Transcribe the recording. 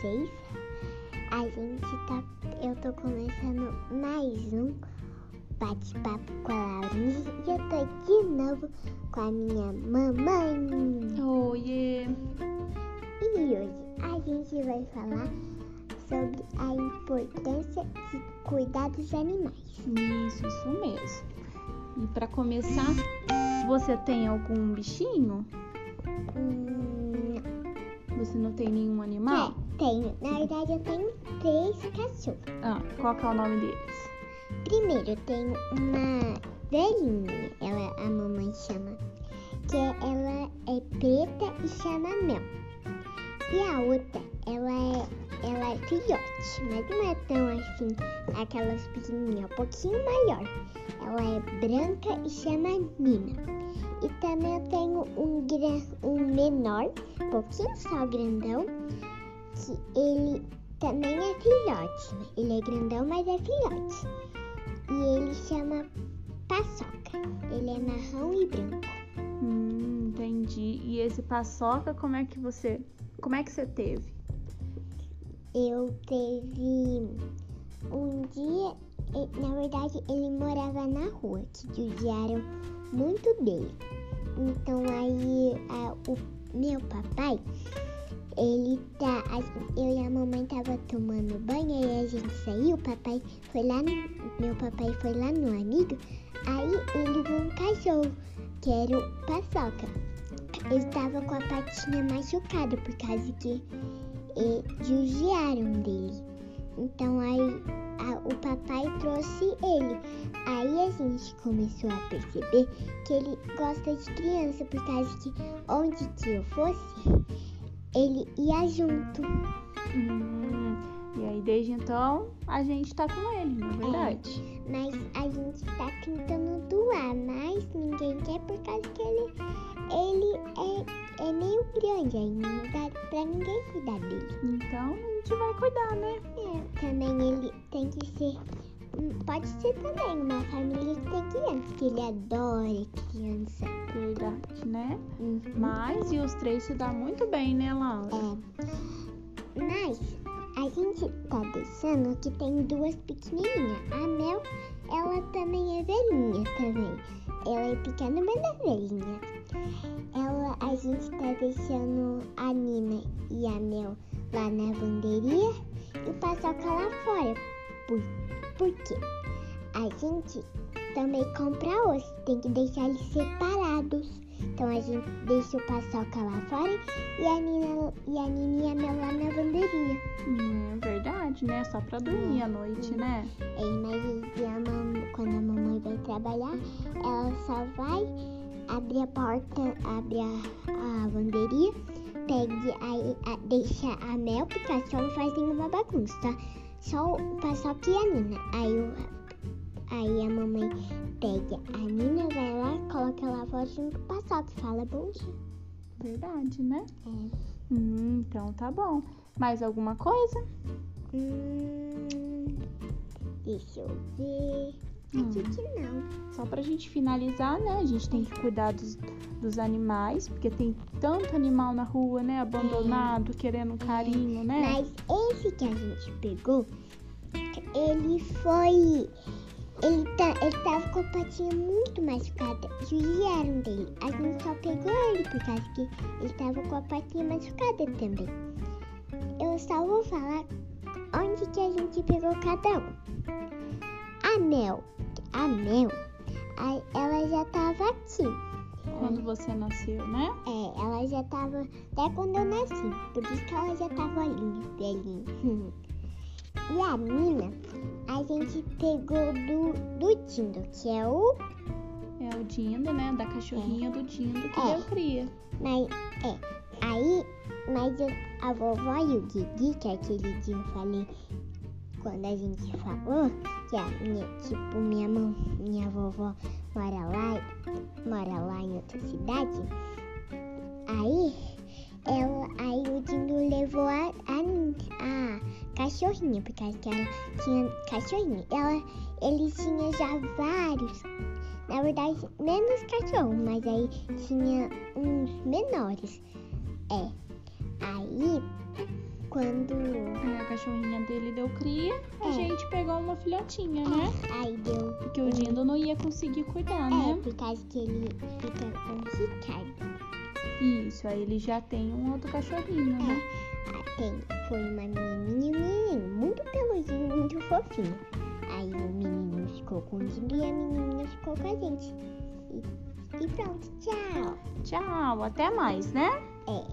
vocês. A gente tá. Eu tô começando mais um bate-papo com a Laurinha e eu tô de novo com a minha mamãe. Oiê! E hoje a gente vai falar sobre a importância de cuidar dos animais. Isso, isso mesmo. E pra começar, você tem algum bichinho? Hum, Você não tem nenhum animal? é, tenho. Na verdade, eu tenho três cachorros. Ah, qual que é o nome deles? Primeiro, eu tenho uma velhinha, ela a mamãe chama, que ela é preta e chama Mel. E a outra, ela é, ela é filhote, mas não é tão assim, aquelas pequenininhas, um pouquinho maior. Ela é branca e chama Nina. E também eu tenho um, gran, um menor, um pouquinho só grandão, ele também é filhote. Ele é grandão, mas é filhote. E ele chama Paçoca. Ele é marrom e branco. Hum, entendi. E esse paçoca, como é que você. Como é que você teve? Eu teve um dia, na verdade ele morava na rua, que judiaram muito dele. Então aí a- o meu papai, ele tá. Eu e a mamãe tava tomando banho, aí a gente saiu, o papai foi lá no. Meu papai foi lá no amigo, aí ele viu um cachorro, que era o Paçoca. Ele tava com a patinha machucada por causa que e judiaram dele. Então aí a- o papai trouxe ele. Aí a gente começou a perceber que ele gosta de criança, por causa que onde que eu fosse, ele ia junto. Hum, e aí, desde então, a gente tá com ele, não é verdade? Mas a gente tá tentando doar, mas ninguém quer por causa que ele, ele é, é meio grande aí, não dá pra ninguém cuidar dele. Então, a gente vai cuidar, né? É, também ele tem que ser. Pode ser também uma família que tem criança, que ele adora criança. Verdade, né? Uhum. Mas, e os três se dão muito bem, né, Laura? É. Mas a gente tá deixando que tem duas pequenininhas. A Mel, ela também é velhinha também. Ela é pequena, mas é velhinha. Ela, a gente tá deixando a Nina e a Mel lá na lavanderia e o Paçoca lá fora. Por, por quê? A gente também compra osso, tem que deixar eles separados. Então a gente deixa o Paçoca lá fora e a Nina e a Nina e a Mel lá na lavanderia. Hum, é verdade, né? Só pra dormir à noite, né? É, mas a mam- quando a mamãe vai trabalhar, ela só vai abrir a porta, abre a, a lavanderia, pega aí, a, deixa a Mel, porque só não faz nenhuma bagunça, tá? Só o Paçoca e a Nina. Aí, o, aí a mamãe pega a Nina, vai lá, coloca ela fora junto com o Paçoca e fala bom dia. Verdade, né? É. Hum, então tá bom. Mais alguma coisa? Hum, deixa eu ver. Hum. Acho que não. Só pra gente finalizar, né? A gente tem que cuidar dos, dos animais, porque tem tanto animal na rua, né? Abandonado, querendo um carinho, né? Mas esse que a gente pegou, ele foi. Ele, tá, ele tava com a patinha muito machucada. Judiaram dele. A gente só pegou ele por causa que ele tava com a patinha machucada também. Eu só vou falar onde que a gente pegou cada um. A Mel. A Mel, a- ela já tava aqui. Quando você nasceu, né? É, ela já tava até quando eu nasci, por isso que ela já tava linda, velhinha. e a Nina, a gente pegou do, do Tindo, que é o. É o Dindo, né? Da cachorrinha do Dindo que É. deu cria. Mas, é, aí, mas eu- a vovó e o Guigui, que aquele dia eu falei quando a gente falou, que a minha, tipo, minha mãe, minha vovó mora lá, mora lá em outra cidade. Aí, ela, aí o Dindo levou a, a, a cachorrinha, porque ela tinha cachorrinha. Ela, ele tinha já vários, na verdade, menos cachorro, mas aí tinha uns menores. É. Aí quando. A cachorrinha dele deu cria, a É. gente pegou uma filhotinha, né? Aí deu. Porque o Dindo não ia conseguir cuidar, É, né? por causa que ele fica com o Ricardo. Isso, aí ele já tem um outro cachorrinho, né? Ah, Tem, foi uma menininha um menininho, muito peluzinho, muito fofinho. Aí o menino ficou com o Dindo e a menininha ficou com a gente. E, e pronto, tchau. Tchau, até mais, né? É.